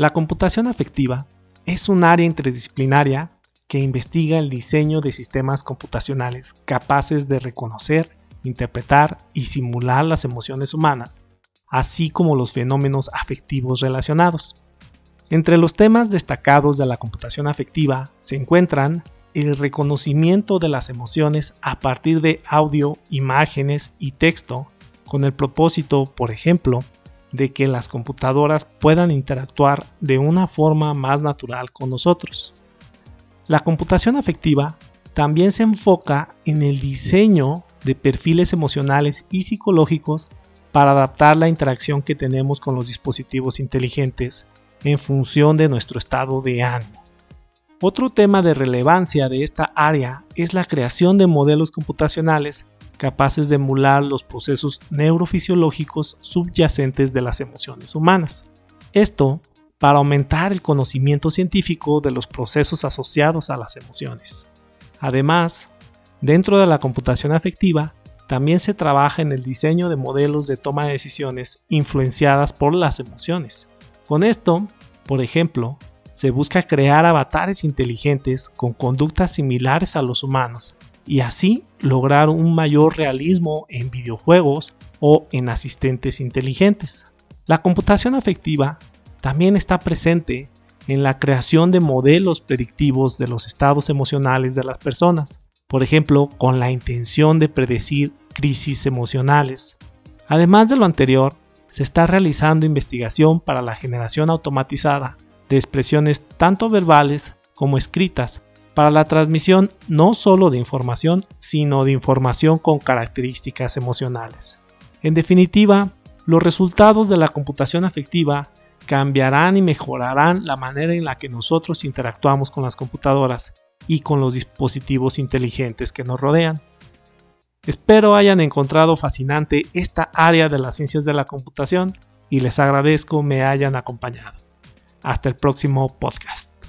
La computación afectiva es un área interdisciplinaria que investiga el diseño de sistemas computacionales capaces de reconocer, interpretar y simular las emociones humanas, así como los fenómenos afectivos relacionados. Entre los temas destacados de la computación afectiva se encuentran el reconocimiento de las emociones a partir de audio, imágenes y texto, con el propósito, por ejemplo, de que las computadoras puedan interactuar de una forma más natural con nosotros. La computación afectiva también se enfoca en el diseño de perfiles emocionales y psicológicos para adaptar la interacción que tenemos con los dispositivos inteligentes en función de nuestro estado de ánimo. Otro tema de relevancia de esta área es la creación de modelos computacionales capaces de emular los procesos neurofisiológicos subyacentes de las emociones humanas. Esto para aumentar el conocimiento científico de los procesos asociados a las emociones. Además, dentro de la computación afectiva, también se trabaja en el diseño de modelos de toma de decisiones influenciadas por las emociones. Con esto, por ejemplo, se busca crear avatares inteligentes con conductas similares a los humanos y así lograr un mayor realismo en videojuegos o en asistentes inteligentes. La computación afectiva también está presente en la creación de modelos predictivos de los estados emocionales de las personas, por ejemplo, con la intención de predecir crisis emocionales. Además de lo anterior, se está realizando investigación para la generación automatizada de expresiones tanto verbales como escritas para la transmisión no solo de información, sino de información con características emocionales. En definitiva, los resultados de la computación afectiva cambiarán y mejorarán la manera en la que nosotros interactuamos con las computadoras y con los dispositivos inteligentes que nos rodean. Espero hayan encontrado fascinante esta área de las ciencias de la computación y les agradezco me hayan acompañado. Hasta el próximo podcast.